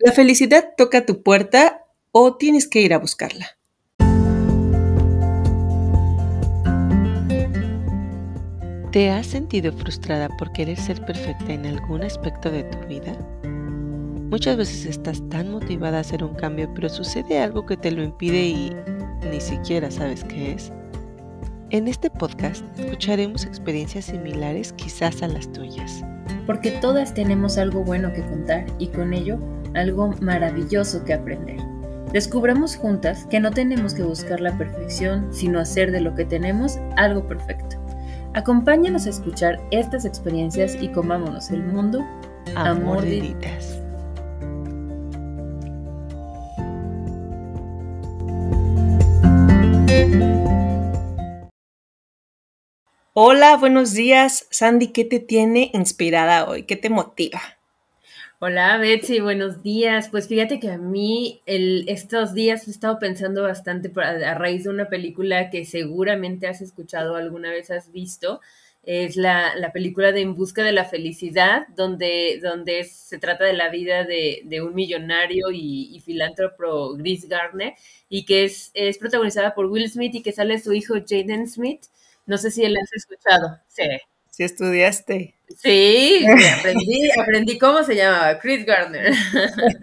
¿La felicidad toca tu puerta o tienes que ir a buscarla? ¿Te has sentido frustrada por querer ser perfecta en algún aspecto de tu vida? Muchas veces estás tan motivada a hacer un cambio, pero sucede algo que te lo impide y ni siquiera sabes qué es. En este podcast escucharemos experiencias similares quizás a las tuyas. Porque todas tenemos algo bueno que contar y con ello algo maravilloso que aprender. Descubramos juntas que no tenemos que buscar la perfección, sino hacer de lo que tenemos algo perfecto. Acompáñanos a escuchar estas experiencias y comámonos el mundo a, mordiditas. Hola, buenos días. Sandy, ¿qué te tiene inspirada hoy? ¿Qué te motiva? Hola Betsy, buenos días. Pues fíjate que a mí estos días he estado pensando bastante a, raíz de una película que seguramente has escuchado alguna vez has visto. Es la, película de En Busca de la Felicidad, donde, donde se trata de la vida de, un millonario y, filántropo Chris Gardner y que es, es protagonizada por Will Smith y que sale su hijo Jaden Smith. No sé si él has escuchado. Sí. Si estudiaste. Sí, aprendí, aprendí cómo se llamaba, Chris Gardner.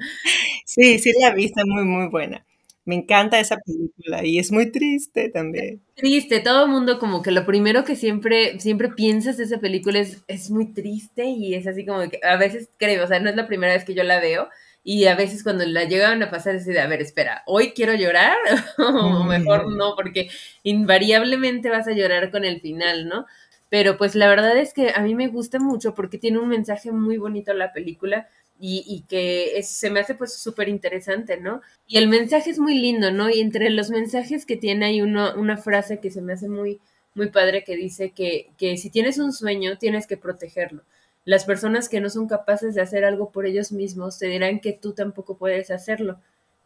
Sí, sí la viste, muy, muy buena. Me encanta esa película y es muy triste también. Triste, todo el mundo como que lo primero que siempre, siempre piensas de esa película es, es muy triste y es así como que a veces creo, o sea, no es la primera vez que yo la veo y a veces cuando la llegaban a pasar es de, a ver, espera, ¿hoy quiero llorar? o mejor no, porque invariablemente vas a llorar con el final, ¿no? Pero pues la verdad es que a mí me gusta mucho porque tiene un mensaje muy bonito la película y, que se me hace pues súper interesante, ¿no? Y el mensaje es muy lindo, ¿no? Y entre los mensajes que tiene hay uno, una frase que se me hace muy, muy padre que dice que, que si tienes un sueño tienes que protegerlo. Las personas que no son capaces de hacer algo por ellos mismos te dirán que tú tampoco puedes hacerlo.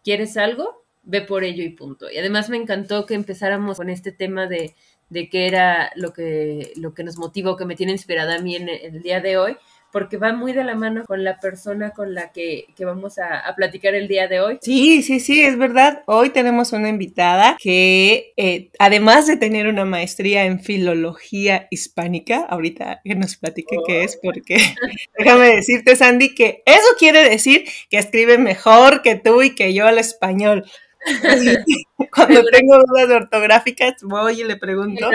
¿Quieres algo? Ve por ello y punto. Y además me encantó que empezáramos con este tema de, de qué era lo que, lo que nos motivó, que me tiene inspirada a mí en el día de hoy, porque va muy de la mano con la persona con la que, vamos a, platicar el día de hoy. Sí, sí, sí, es verdad. Hoy tenemos una invitada que, eh, además de tener una maestría en filología hispánica, ahorita que nos platique qué es, porque déjame decirte, Sandy, que eso quiere decir que escribe mejor que tú y que yo al español. Cuando tengo dudas ortográficas, voy y le pregunto.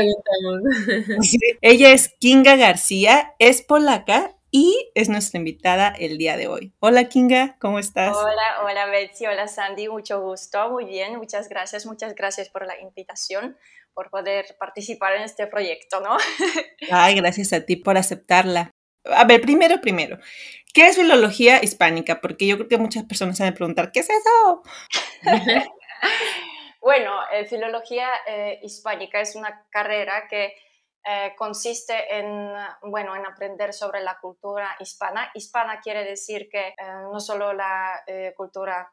Ella es Kinga García, es polaca y es nuestra invitada el día de hoy. Hola Kinga, ¿cómo estás? Hola, hola Betsy, hola Sandy, mucho gusto, muy bien, muchas gracias, muchas gracias por la invitación, por poder participar en este proyecto, ¿no? Ay, gracias a ti por aceptarla. A ver, primero, primero, ¿qué es filología hispánica? Porque yo creo que muchas personas se van a preguntar, ¿qué es eso? bueno, eh, filología eh, hispánica es una carrera que eh, consiste en, bueno, en aprender sobre la cultura hispana. Hispana quiere decir que eh, no solo la eh, cultura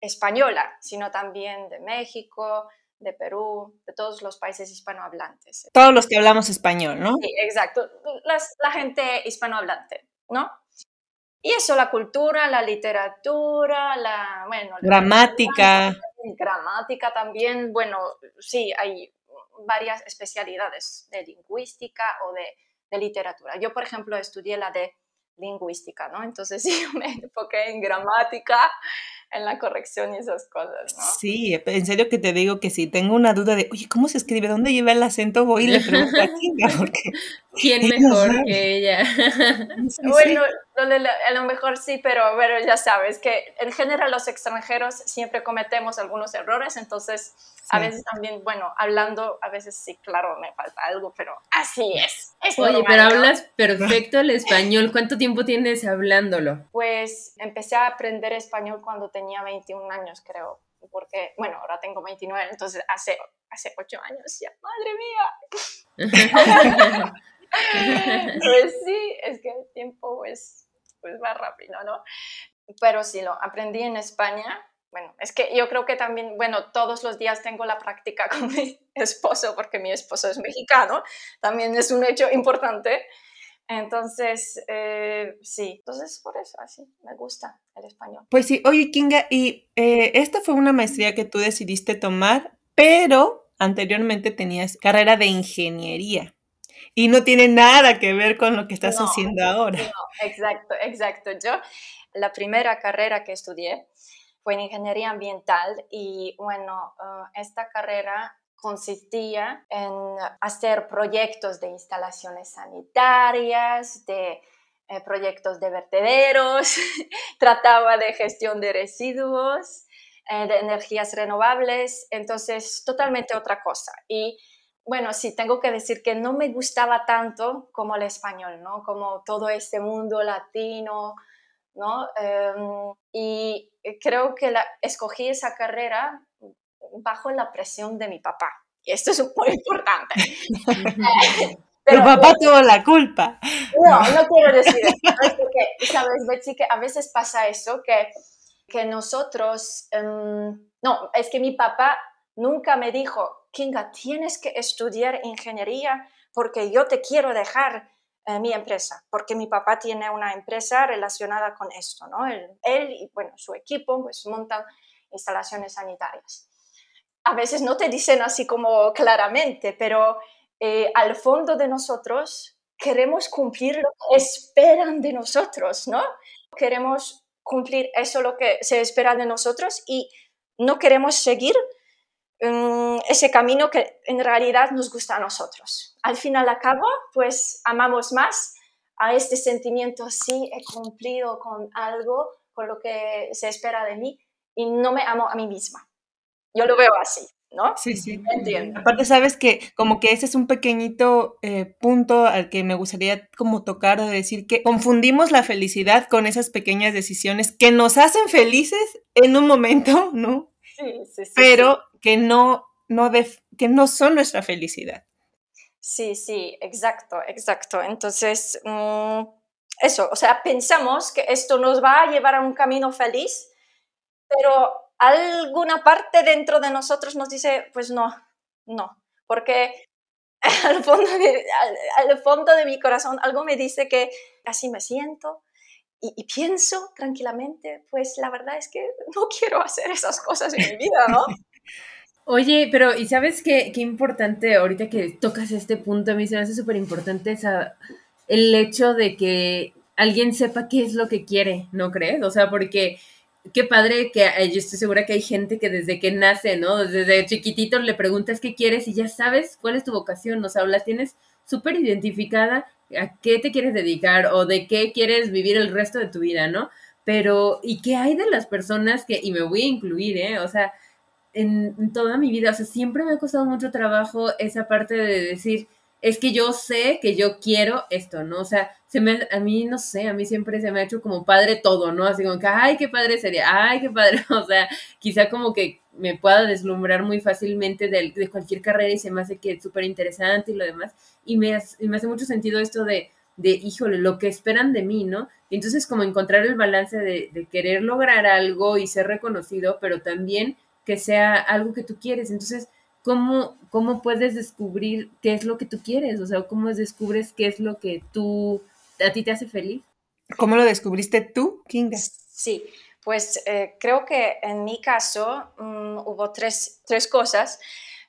española, sino también de México, de Perú, de todos los países hispanohablantes. Todos los que hablamos español, ¿no? Sí, exacto. la gente hispanohablante, ¿no? Y eso, la cultura, la literatura, la, bueno, gramática. Gramática también, bueno, sí, hay varias especialidades de lingüística o de, literatura. Yo, por ejemplo, estudié la de lingüística, ¿no? Entonces sí, me enfoqué en gramática, en la corrección y esas cosas, ¿no? Sí, en serio que te digo que si tengo una duda de, oye, ¿cómo se escribe? ¿Dónde lleva el acento? Voy y le pregunto a Kinga, porque... ¿Quién mejor que ella? bueno, a lo mejor sí, pero, pero ya sabes que en general los extranjeros siempre cometemos algunos errores, entonces a veces también, bueno, hablando, a veces sí, claro, me falta algo, pero así es. Oye, pero hablas perfecto el español. ¿Cuánto tiempo tienes hablándolo? Pues empecé a aprender español cuando tenía 21 años, creo. Porque, bueno, ahora tengo 29, entonces hace, hace 8 años ya. ¡Madre mía! pues sí, es que el tiempo pues, pues va rápido, ¿no? Pero sí, lo aprendí en España bueno, es que yo creo que también, bueno, todos los días tengo la práctica con mi esposo, porque mi esposo es mexicano, también es un hecho importante. Entonces, eh, sí, entonces por eso, así, me gusta el español. Pues sí, oye Kinga, y eh, esta fue una maestría que tú decidiste tomar, pero anteriormente tenías carrera de ingeniería y no tiene nada que ver con lo que estás haciendo ahora. No, exacto, exacto. Yo, la primera carrera que estudié fue en ingeniería ambiental y bueno, eh, esta carrera consistía en hacer proyectos de instalaciones sanitarias, de eh, proyectos de vertederos, trataba de gestión de residuos, eh, de energías renovables, entonces totalmente otra cosa. Y bueno, sí, tengo que decir que no me gustaba tanto como el español, ¿no? Como todo este mundo latino, ¿no? Em, y creo que la, escogí esa carrera bajo la presión de mi papá. Y esto es muy importante. Pero, papá tuvo la culpa. No, no quiero decir eso. porque, sabes, Betsy, que a veces pasa eso, que, que nosotros, em, no, es que mi papá nunca me dijo, Tienes que estudiar ingeniería porque yo te quiero dejar eh, mi empresa, porque mi papá tiene una empresa relacionada con esto, ¿no? Él, él y, bueno, su equipo, pues montan instalaciones sanitarias a veces no te dicen así como claramente, pero eh, al fondo de nosotros queremos cumplir lo que esperan de nosotros, ¿no? Queremos cumplir eso lo que se espera de nosotros y no queremos seguir mm, ese camino que en realidad nos gusta a nosotros. Al final al cabo, pues amamos más a este sentimiento, sí, he cumplido con algo, con lo que se espera de mí y no me amo a mí misma. Yo lo veo así, ¿no? Sí, sí. Entiendo. Aparte, sabes que como que ese es un pequeñito eh, punto al que me gustaría como tocar de decir que confundimos la felicidad con esas pequeñas decisiones que nos hacen felices en un momento, ¿no? Sí, sí, sí. Pero que no, no que no son nuestra felicidad. Sí, sí, exacto, exacto. Entonces, mm, eso, o sea, pensamos que esto nos va a llevar a un camino feliz, pero alguna parte dentro de nosotros nos dice, pues no, no, porque al fondo de, al, fondo de mi corazón algo me dice que así me siento y, pienso tranquilamente, pues la verdad es que no quiero hacer esas cosas en mi vida, ¿no? Oye, pero ¿y sabes qué, qué importante ahorita que tocas este punto? A mí se me hace súper importante el hecho de que alguien sepa qué es lo que quiere, ¿no crees? O sea, porque qué padre que eh, yo estoy segura que hay gente que desde que nace, ¿no? Desde chiquitito le preguntas qué quieres y ya sabes cuál es tu vocación, o sea, la tienes súper identificada a qué te quieres dedicar o de qué quieres vivir el resto de tu vida, ¿no? Pero, ¿y qué hay de las personas que, y me voy a incluir, ¿eh? O sea, en, toda mi vida, o sea, siempre me ha costado mucho trabajo esa parte de decir, es que yo sé que yo quiero esto, ¿no? O sea, se me, a mí, no sé, a mí siempre se me ha hecho como padre todo, ¿no? Así como que, ay, qué padre sería, ay, qué padre, o sea, quizá como que me pueda deslumbrar muy fácilmente de, de cualquier carrera y se me hace que es súper interesante y lo demás, y me, me hace mucho sentido esto de, de, híjole, lo que esperan de mí, ¿no? Y entonces como encontrar el balance de querer lograr algo y ser reconocido, pero también que sea algo que tú quieres, entonces ¿cómo, ¿cómo puedes descubrir qué es lo que tú quieres? O sea, ¿cómo descubres qué es lo que tú, a ti te hace feliz? ¿Cómo lo descubriste tú, Kinga? Sí, pues eh, creo que en mi caso mm, hubo tres, tres cosas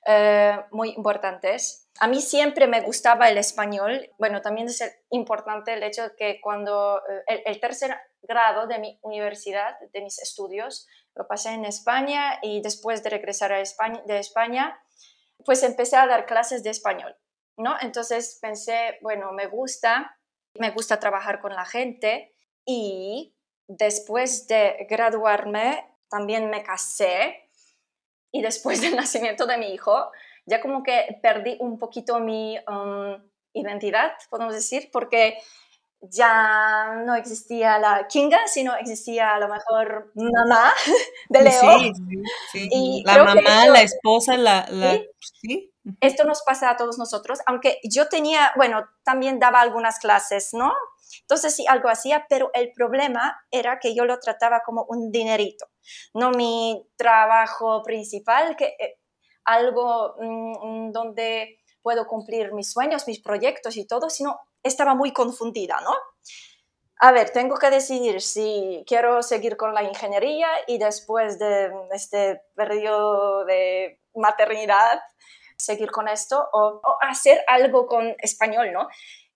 eh, muy importantes. A mí siempre me gustaba el español. Bueno, también es importante el hecho de que cuando eh, el, el, tercer grado de mi universidad, de mis estudios, lo pasé en España y después de regresar a España, de España, pues empecé a dar clases de español, ¿no? Entonces pensé, bueno, me gusta, me gusta trabajar con la gente y después de graduarme también me casé y después del nacimiento de mi hijo ya como que perdí un poquito mi um, identidad, podemos decir, porque ya no existía la Kinga, sino existía a lo mejor mamá de Leo. Sí, sí, Y la mamá, la esposa, la... la ¿Sí? Esto nos pasa a todos nosotros, aunque yo tenía, bueno, también daba algunas clases, ¿no? Entonces sí, algo hacía, pero el problema era que yo lo trataba como un dinerito, no mi trabajo principal, que eh, algo mm, donde puedo cumplir mis sueños, mis proyectos y todo, sino estaba muy confundida, ¿no? A ver, tengo que decidir si quiero seguir con la ingeniería y después de este periodo de maternidad seguir con esto o, hacer algo con español, ¿no?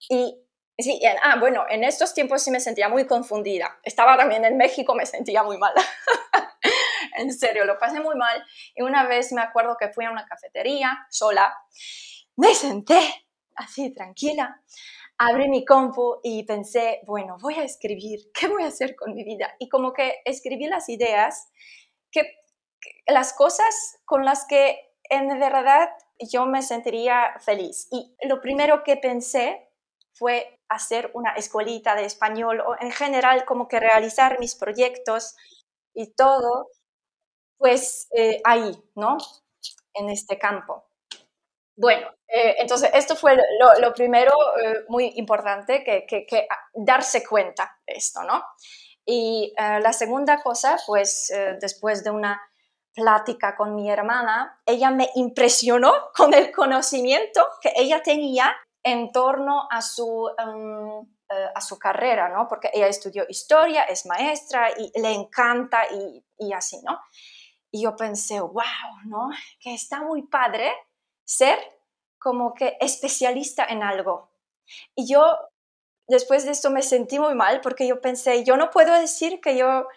Y sí, ah, bueno, en estos tiempos sí me sentía muy confundida. Estaba también en México, me sentía muy mal. en serio, lo pasé muy mal. Y una vez me acuerdo que fui a una cafetería sola, me senté así tranquila, abrí mi compu y pensé, bueno, voy a escribir, ¿qué voy a hacer con mi vida? Y como que escribí las ideas, que, las cosas con las que en verdad yo me sentiría feliz. Y lo primero que pensé fue hacer una escuelita de español o en general como que realizar mis proyectos y todo, pues eh, ahí, ¿no? En este campo. Bueno, eh, entonces esto fue lo, primero eh, muy importante, que, que, darse cuenta de esto, ¿no? Y la segunda cosa, pues después de una plática con mi hermana, ella me impresionó con el conocimiento que ella tenía en torno a su, eh, a su carrera, ¿no? Porque ella estudió historia, es maestra y le encanta y, y así, ¿no? Y yo pensé, wow, ¿no? Que está muy padre ser como que especialista en algo. Y yo después de esto me sentí muy mal porque yo pensé, yo no puedo decir que yo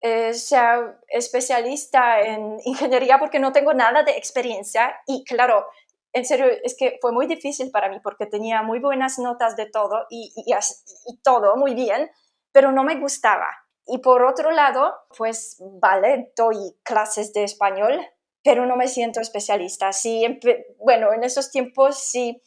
eh, sea especialista en ingeniería porque no tengo nada de experiencia y claro, en serio, es que fue muy difícil para mí porque tenía muy buenas notas de todo y, y, todo muy bien, pero no me gustaba. Y por otro lado, pues vale, doy clases de español, pero no me siento especialista. Si bueno, en esos tiempos, si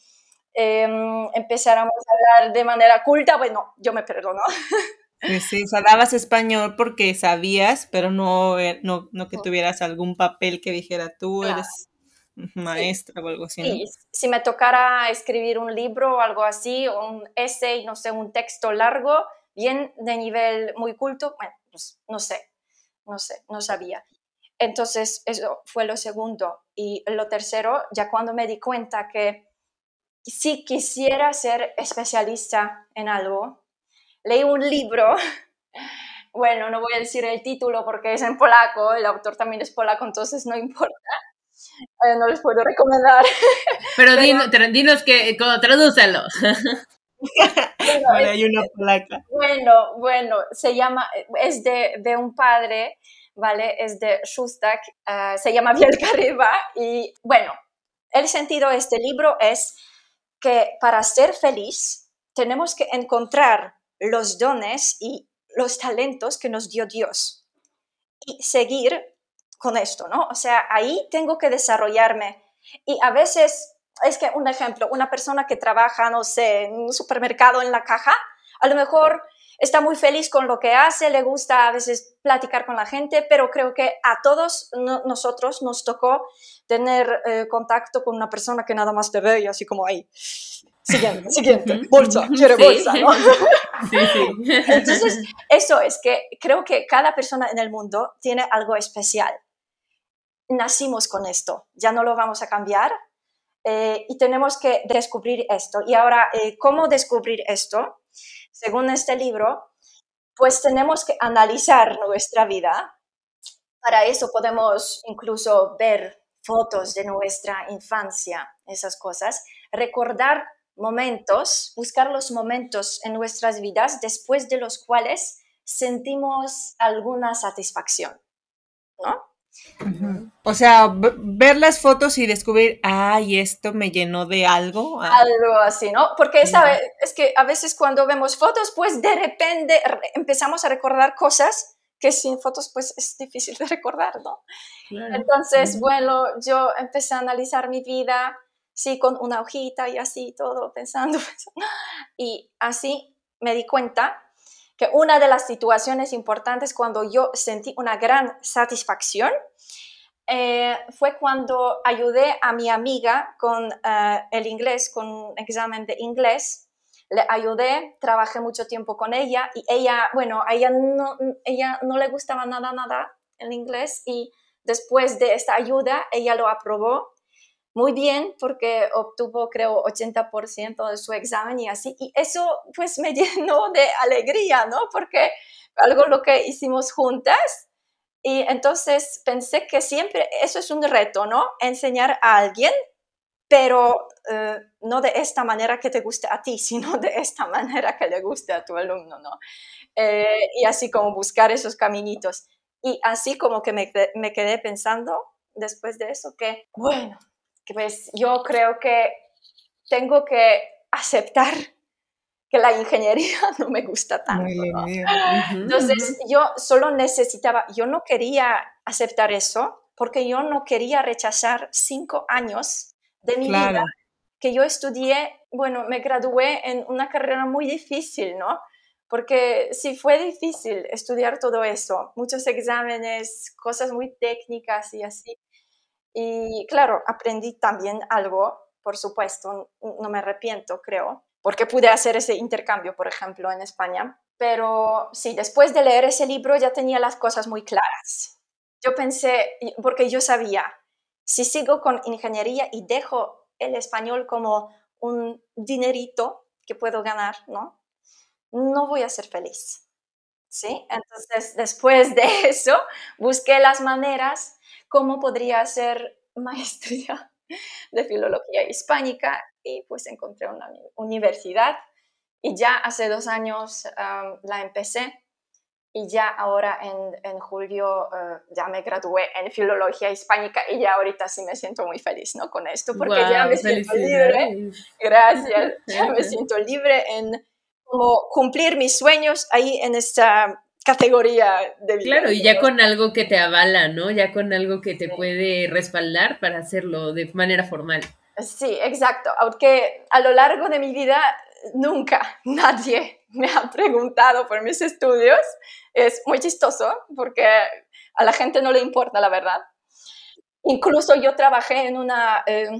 em, empezáramos a hablar de manera culta, bueno, yo me perdono. Sí, o sea, dabas español porque sabías, pero no, eh, no, no que tuvieras algún papel que dijera tú eres maestra o algo así. Sí, si me tocara escribir un libro o algo así, un essay, no sé, un texto largo, bien de nivel muy culto, bueno, pues no sé, no sé, no sabía. Entonces, eso fue lo segundo. Y lo tercero, ya cuando me di cuenta que si quisiera ser especialista en algo, leí un libro, bueno, no voy a decir el título porque es en polaco, el autor también es polaco, entonces no importa. Eh, no les puedo recomendar. Pero, dinos, que, tradúcelo. Bueno, hay una polaca. Bueno, bueno, se llama, es de, de un padre, ¿vale? Es de Shustak, uh, se llama Bielka y bueno, el sentido de este libro es que para ser feliz tenemos que encontrar los dones y los talentos que nos dio Dios y seguir con esto, ¿no? O sea, ahí tengo que desarrollarme. Y a veces, es que un ejemplo, una persona que trabaja, no sé, en un supermercado en la caja, a lo mejor está muy feliz con lo que hace, le gusta a veces platicar con la gente, pero creo que a todos nosotros nos tocó tener eh, contacto con una persona que nada más te ve y así como ahí. Siguiente, siguiente, bolsa, quiere bolsa, ¿no? Sí, sí. Entonces, eso es que creo que cada persona en el mundo tiene algo especial. Nacimos con esto, ya no lo vamos a cambiar eh, y tenemos que descubrir esto. Y ahora, eh, ¿cómo descubrir esto? Según este libro, pues tenemos que analizar nuestra vida. Para eso podemos incluso ver fotos de nuestra infancia, esas cosas, recordar momentos, buscar los momentos en nuestras vidas después de los cuales sentimos alguna satisfacción, ¿no? O sea, ver las fotos y descubrir, ay, esto me llenó de algo. Ah. Algo así, ¿no? Porque esa es que a veces cuando vemos fotos, pues de repente empezamos a recordar cosas que sin fotos, pues es difícil de recordar, ¿no? Entonces, bueno, yo empecé a analizar mi vida, sí, con una hojita y así todo, pensando, Y así me di cuenta que una de las situaciones importantes cuando yo sentí una gran satisfacción eh, fue cuando ayudé a mi amiga con eh, el inglés, con un examen de inglés. Le ayudé, trabajé mucho tiempo con ella y ella, bueno, a ella no, ella no le gustaba nada, nada el inglés y después de esta ayuda ella lo aprobó muy bien porque obtuvo creo 80% de su examen y así. Y eso pues me llenó de alegría, ¿no? Porque algo lo que hicimos juntas. Y entonces pensé que siempre eso es un reto, ¿no? Enseñar a alguien, pero eh, no de esta manera que te guste a ti, sino de esta manera que le guste a tu alumno, ¿no? Eh, y así como buscar esos caminitos. Y así como que me, me quedé pensando después de eso que, bueno, pues yo creo que tengo que aceptar que la ingeniería no me gusta tanto. Entonces yo solo necesitaba, yo no quería aceptar eso porque yo no quería rechazar cinco años de mi vida que yo estudié, bueno, me gradué en una carrera muy difícil, ¿no? Porque sí fue difícil estudiar todo eso, muchos exámenes, cosas muy técnicas y así. Y claro, aprendí también algo, por supuesto, no me arrepiento, creo, porque pude hacer ese intercambio, por ejemplo, en España. Pero sí, después de leer ese libro ya tenía las cosas muy claras. Yo pensé, porque yo sabía, si sigo con ingeniería y dejo el español como un dinerito que puedo ganar, ¿no? No voy a ser feliz. ¿Sí? Entonces, después de eso, busqué las maneras cómo podría hacer maestría de filología hispánica y pues encontré una universidad y ya hace dos años la empecé y ya ahora en, en julio eh, ya me gradué en filología hispánica y ya ahorita sí me siento muy feliz ¿no? con esto porque ya me siento libre. Gracias, ya me siento libre en como cumplir mis sueños ahí en esta categoría de vida. Claro, y ya con algo que te avala, ¿no? Ya con algo que te puede respaldar para hacerlo de manera formal. Sí, exacto. Aunque a lo largo de mi vida nunca nadie me ha preguntado por mis estudios. Es muy chistoso porque a la gente no le importa, la verdad. Incluso yo trabajé en una eh,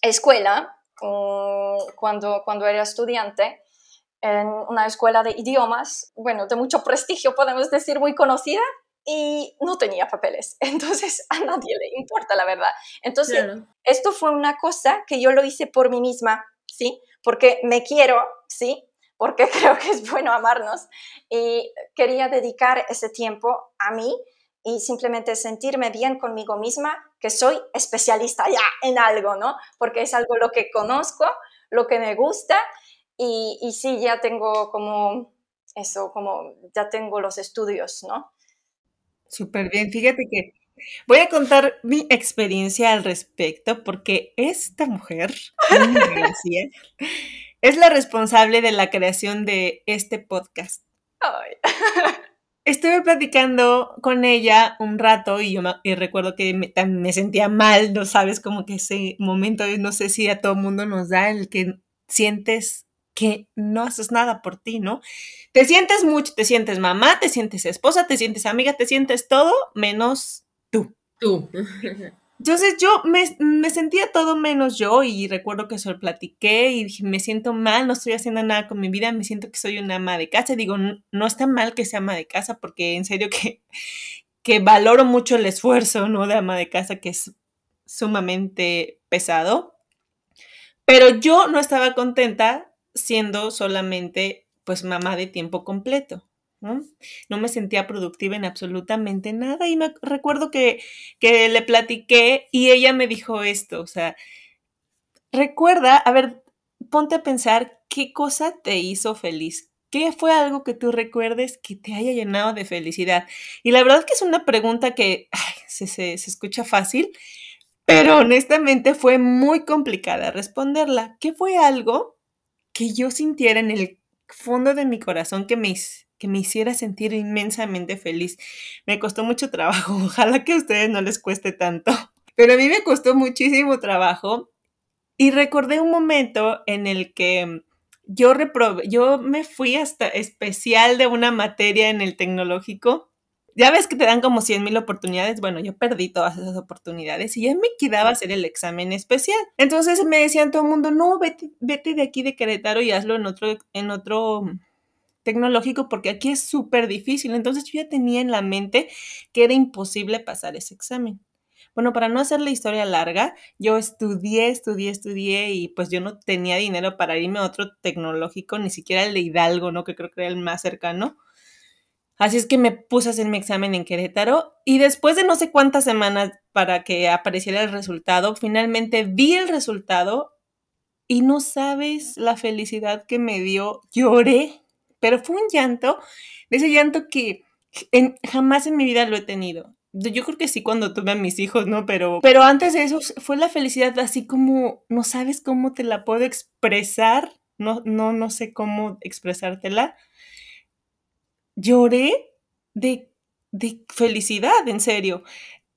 escuela mm, cuando, cuando era estudiante en una escuela de idiomas, bueno, de mucho prestigio, podemos decir, muy conocida, y no tenía papeles. Entonces a nadie le importa, la verdad. Entonces, esto fue una cosa que yo lo hice por mí misma, ¿sí? Porque me quiero, ¿sí? Porque creo que es bueno amarnos y quería dedicar ese tiempo a mí y simplemente sentirme bien conmigo misma, que soy especialista ya en algo, ¿no? Porque es algo lo que conozco, lo que me gusta y, y sí, ya tengo como eso, como ya tengo los estudios, ¿no? Súper bien, fíjate que voy a contar mi experiencia al respecto porque esta mujer, es la responsable de la creación de este podcast. Estuve platicando con ella un rato y yo y recuerdo que me, me, sentía mal, no sabes, como que ese momento, no sé si a todo mundo nos da el que sientes que no haces nada por ti, ¿no? Te sientes mucho, te sientes mamá, te sientes esposa, te sientes amiga, te sientes todo menos tú. Tú. Entonces yo me, sentía todo menos yo y recuerdo que se lo platiqué y dije, me siento mal, no estoy haciendo nada con mi vida, me siento que soy una ama de casa. digo, no, está mal que sea ama de casa porque en serio que, que valoro mucho el esfuerzo, ¿no? De ama de casa que es sumamente pesado. Pero yo no estaba contenta siendo solamente pues mamá de tiempo completo. ¿no? me sentía productiva en absolutamente nada y me recuerdo que, que le platiqué y ella me dijo esto, o sea, recuerda, a ver, ponte a pensar qué cosa te hizo feliz, ¿Qué fue algo que tú recuerdes que te haya llenado de felicidad? Y la verdad que es una pregunta que se, se, escucha fácil, pero honestamente fue muy complicada responderla. ¿Qué fue algo que yo sintiera en el fondo de mi corazón que me, que me hiciera sentir inmensamente feliz. Me costó mucho trabajo, ojalá que a ustedes no les cueste tanto, pero a mí me costó muchísimo trabajo y recordé un momento en el que yo yo me fui hasta especial de una materia en el tecnológico ya ves que te dan como 100 mil oportunidades. Bueno, yo perdí todas esas oportunidades y ya me quedaba hacer el examen especial. Entonces me decían todo el mundo, no, vete, vete de aquí de Querétaro y hazlo en otro, en otro tecnológico porque aquí es súper difícil. Entonces yo ya tenía en la mente que era imposible pasar ese examen. Bueno, para no hacer la historia larga, yo estudié, estudié, estudié y pues yo no tenía dinero para irme a otro tecnológico, ni siquiera el de Hidalgo, ¿no? Que creo que era el más cercano. Así es que me puse a hacer mi examen en Querétaro y después de no sé cuántas semanas para que apareciera el resultado, finalmente vi el resultado y no sabes la felicidad que me dio. Lloré, pero fue un llanto, de ese llanto que jamás en mi vida lo he tenido. Yo creo que sí cuando tuve a mis hijos, ¿no? Pero, pero antes de eso fue la felicidad así como no sabes cómo te la puedo expresar, no, no, no sé cómo expresártela. Lloré de, de felicidad, en serio.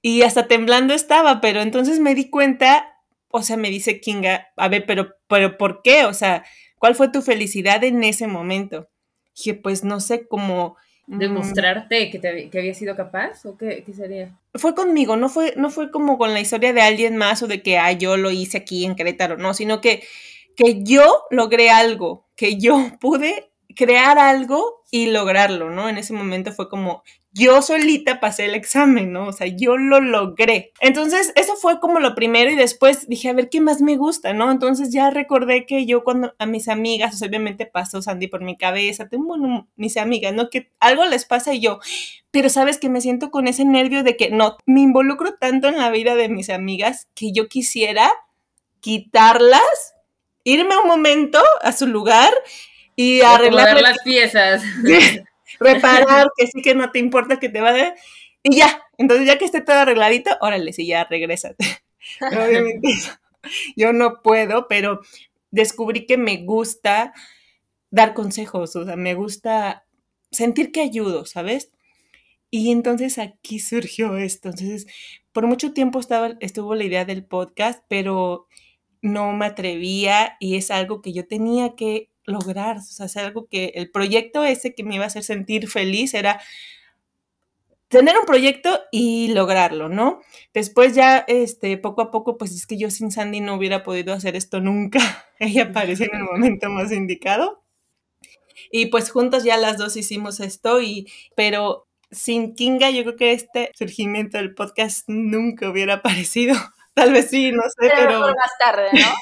Y hasta temblando estaba, pero entonces me di cuenta, o sea, me dice Kinga, a ver, pero, pero ¿por qué? O sea, ¿cuál fue tu felicidad en ese momento? dije, pues no sé, cómo Mm. demostrarte que, te, que había sido capaz o qué, qué, sería? Fue conmigo, no fue, no fue como con la historia de alguien más o de que ah, yo lo hice aquí en Querétaro, no, sino que, que yo logré algo, que yo pude crear algo y lograrlo, ¿no? En ese momento fue como, yo solita pasé el examen, ¿no? O sea, yo lo logré. Entonces, eso fue como lo primero y después dije, a ver, ¿qué más me gusta, no? Entonces ya recordé que yo cuando a mis amigas, obviamente pasó Sandy por mi cabeza, tengo mis amigas, ¿no? Que algo les pasa y yo, pero sabes que me siento con ese nervio de que no, me involucro tanto en la vida de mis amigas que yo quisiera quitarlas, irme un momento a su lugar y arreglar las piezas. reparar, que sí que no te importa que te vaya. Y ya, entonces ya que esté todo arregladito, órale, sí, ya regrésate. Obviamente yo no puedo, pero descubrí que me gusta dar consejos, o sea, me gusta sentir que ayudo, ¿sabes? Y entonces aquí surgió esto. Entonces, por mucho tiempo estaba, estuvo la idea del podcast, pero no me atrevía y es algo que yo tenía que lograr, o sea, hacer algo que el proyecto ese que me iba a hacer sentir feliz era tener un proyecto y lograrlo, ¿no? Después ya, este, poco a poco, pues es que yo sin Sandy no hubiera podido hacer esto nunca. Ella apareció en el momento más indicado. Y pues juntos ya las dos hicimos esto, y, pero sin Kinga yo creo que este surgimiento del podcast nunca hubiera aparecido. Tal vez sí, no sé, pero... más tarde, ¿no?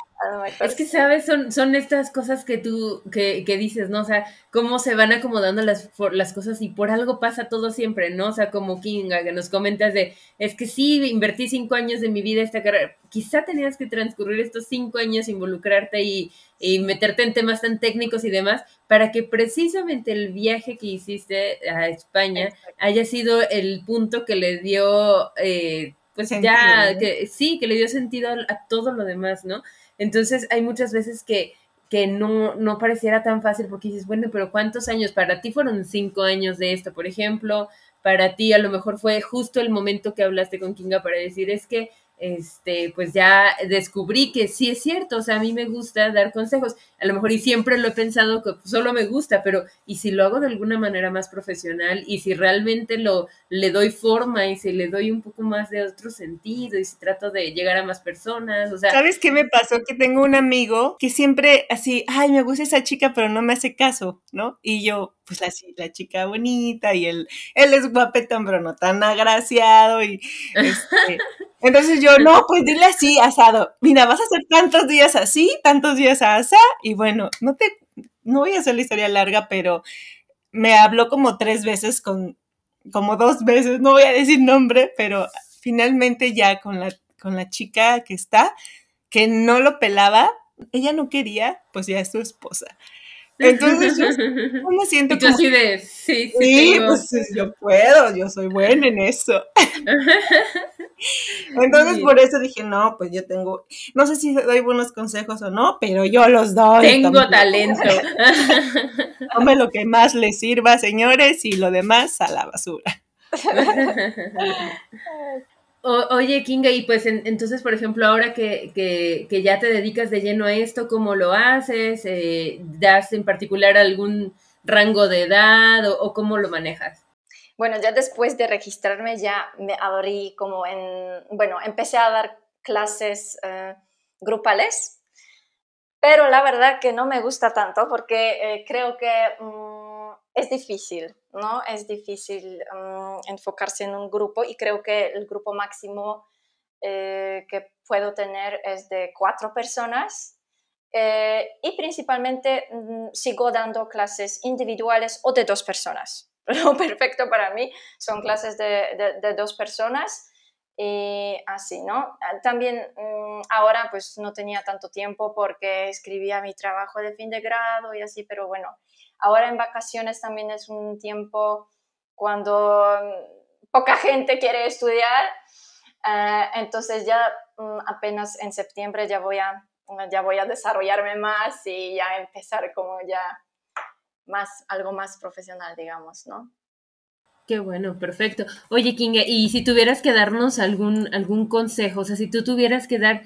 Es que, ¿sabes? Son, son estas cosas que tú, que, que, dices, ¿no? O sea, cómo se van acomodando las, las cosas y por algo pasa todo siempre, ¿no? O sea, como Kinga, que nos comentas de, es que sí, invertí cinco años de mi vida esta carrera. Quizá tenías que transcurrir estos cinco años, involucrarte y, y meterte en temas tan técnicos y demás, para que precisamente el viaje que hiciste a España haya sido el punto que le dio... Eh, ya, que sí, que le dio sentido a, todo lo demás, ¿no? Entonces hay muchas veces que, que no, no pareciera tan fácil porque dices, bueno, pero ¿cuántos años? Para ti fueron cinco años de esto, por ejemplo, para ti a lo mejor fue justo el momento que hablaste con Kinga para decir, es que este, pues ya descubrí que sí es cierto, o sea, a mí me gusta dar consejos, a lo mejor y siempre lo he pensado que solo me gusta, pero y si lo hago de alguna manera más profesional y si realmente lo le doy forma y si le doy un poco más de otro sentido y si trato de llegar a más personas, o sea, ¿sabes qué me pasó? Que tengo un amigo que siempre así, ay, me gusta esa chica, pero no me hace caso, ¿no? Y yo, pues así, la chica bonita y él, él es guapetón, pero no tan agraciado y este, entonces yo, no, pues dile así, asado. Mira, vas a hacer tantos días así, tantos días así, y bueno, no te, no voy a hacer la historia larga, pero me habló como tres veces con, como dos veces, no voy a decir nombre, pero finalmente ya con la, con la chica que está, que no lo pelaba, ella no quería, pues ya es su esposa. Entonces yo, me siento como... así de, sí, sí, pues yo puedo, yo soy buena en eso. Entonces por eso dije, no, pues yo tengo, no sé si doy buenos consejos o no, pero yo los doy. Tengo talento. Tome lo que más les sirva, señores, y lo demás a la basura. Oye, Kinga, y pues entonces, por ejemplo, ahora que, que, ya te dedicas de lleno a esto, ¿cómo lo haces? Eh, ¿Das en particular algún rango de edad o, cómo lo manejas? Bueno, ya después de registrarme ya me abrí como en, bueno, empecé a dar clases eh, grupales, pero la verdad que no me gusta tanto porque eh, creo que... Mm, es difícil, ¿no? Es difícil mm, enfocarse en un grupo y creo que el grupo máximo eh, que puedo tener es de cuatro personas eh, y principalmente mm, sigo dando clases individuales o de dos personas. Lo perfecto para mí son clases de, de, dos personas y así, ¿no? También mm, ahora pues no tenía tanto tiempo porque escribía mi trabajo de fin de grado y así, pero bueno, ahora en vacaciones también es un tiempo cuando mm, poca gente quiere estudiar, eh, entonces ya apenas en septiembre ya voy a ya voy a desarrollarme más y ya empezar como ya más, algo más profesional, digamos, ¿no? Qué bueno, perfecto. Oye, Kinga, y si tuvieras que darnos algún, algún consejo, o sea, si tú tuvieras que dar,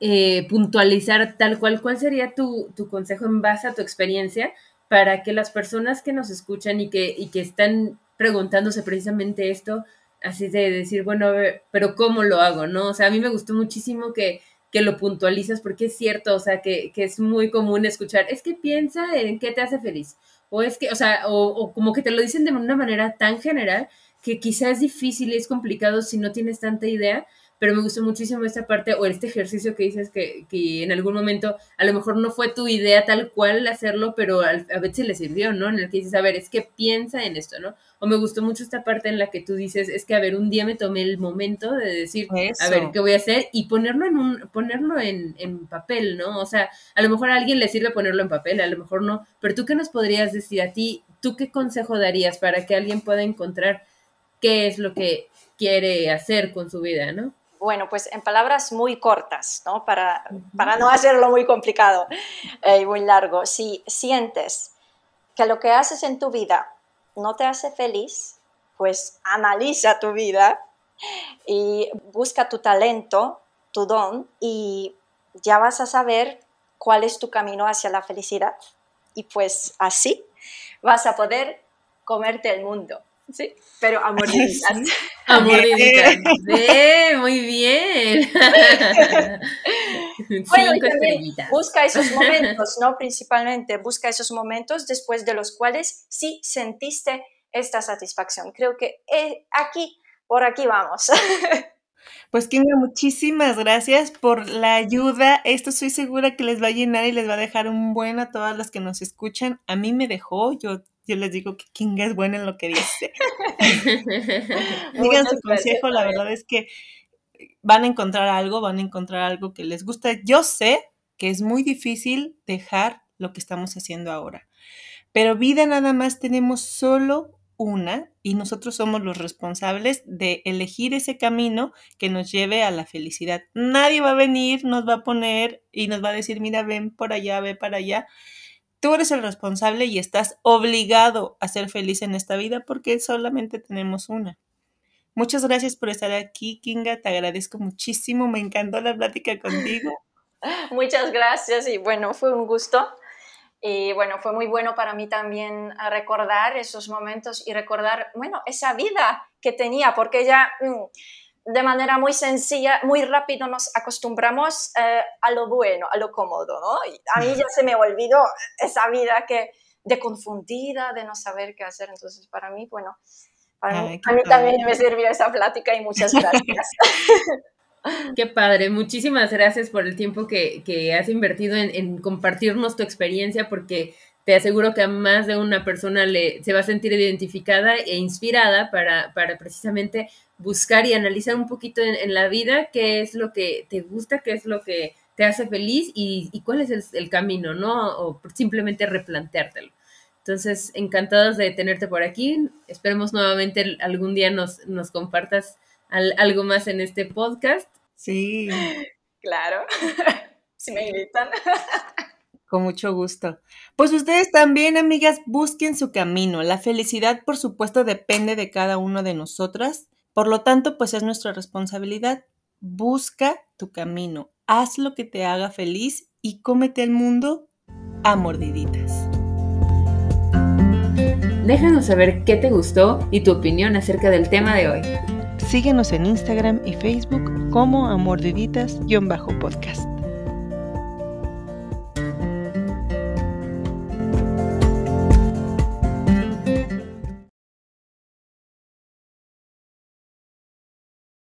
eh, puntualizar tal cual, ¿cuál sería tu, tu, consejo en base a tu experiencia para que las personas que nos escuchan y que, y que están preguntándose precisamente esto, así de decir, bueno, a ver, pero ¿cómo lo hago? ¿No? O sea, a mí me gustó muchísimo que que lo puntualizas, porque es cierto, o sea, que, que, es muy común escuchar, es que piensa en qué te hace feliz, o es que, o sea, o, o como que te lo dicen de una manera tan general que quizás es difícil y es complicado si no tienes tanta idea, pero me gustó muchísimo esta parte o este ejercicio que dices que, que, en algún momento a lo mejor no fue tu idea tal cual hacerlo, pero a, a veces le sirvió, ¿no? En el que dices, a ver, es que piensa en esto, ¿no? O me gustó mucho esta parte en la que tú dices, es que, a ver, un día me tomé el momento de decir, a ver, ¿qué voy a hacer? Y ponerlo en un, ponerlo en, en papel, ¿no? O sea, a lo mejor a alguien le sirve ponerlo en papel, a lo mejor no, pero tú qué nos podrías decir a ti, tú qué consejo darías para que alguien pueda encontrar qué es lo que quiere hacer con su vida, ¿no? Bueno, pues en palabras muy cortas, ¿no? Para, para no hacerlo muy complicado eh, y muy largo. Si sientes que lo que haces en tu vida no te hace feliz, pues analiza tu vida y busca tu talento, tu don y ya vas a saber cuál es tu camino hacia la felicidad. Y pues así vas a poder comerte el mundo. Sí, pero a mordiditas. A mordiditas. Sí, muy bien. bueno, busca esos momentos, ¿no? Principalmente busca esos momentos después de los cuales sí sentiste esta satisfacción. Creo que eh, aquí, por aquí vamos. Pues Kinga, muchísimas gracias por la ayuda. Esto estoy segura que les va a llenar y les va a dejar un buen a todas las que nos escuchan. A mí me dejó, yo yo les digo que Kinga es buena en lo que dice. Digan su consejo, la verdad es que van a encontrar algo, van a encontrar algo que les gusta. Yo sé que es muy difícil dejar lo que estamos haciendo ahora, pero vida nada más tenemos solo una y nosotros somos los responsables de elegir ese camino que nos lleve a la felicidad. Nadie va a venir, nos va a poner y nos va a decir, mira, ven por allá, ve para allá. Tú eres el responsable y estás obligado a ser feliz en esta vida porque solamente tenemos una. Muchas gracias por estar aquí, Kinga. Te agradezco muchísimo. Me encantó la plática contigo. Muchas gracias y bueno, fue un gusto. Y bueno, fue muy bueno para mí también recordar esos momentos y recordar, bueno, esa vida que tenía, porque ya mm, de manera muy sencilla, muy rápido nos acostumbramos eh, a lo bueno, a lo cómodo, ¿no? Y a mí ya se me olvidó esa vida que de confundida, de no saber qué hacer. Entonces, para mí, bueno, para mí, a mí también me sirvió esa plática y muchas gracias. Qué padre, muchísimas gracias por el tiempo que, que has invertido en, en, compartirnos tu experiencia, porque te aseguro que a más de una persona le, se va a sentir identificada e inspirada para, para precisamente buscar y analizar un poquito en, la vida qué es lo que te gusta, qué es lo que te hace feliz y, cuál es el, camino, ¿no? O simplemente replanteártelo. Entonces, encantados de tenerte por aquí. Esperemos nuevamente algún día nos, nos compartas algo más en este podcast. Sí. Claro, si me invitan. Con mucho gusto. Pues ustedes también, amigas, busquen su camino. La felicidad, por supuesto, depende de cada uno de nosotras. Por lo tanto, pues es nuestra responsabilidad. Busca tu camino, haz lo que te haga feliz y cómete el mundo a mordiditas. Déjanos saber qué te gustó y tu opinión acerca del tema de hoy. Síguenos en Instagram y Facebook como amordiditas-podcast.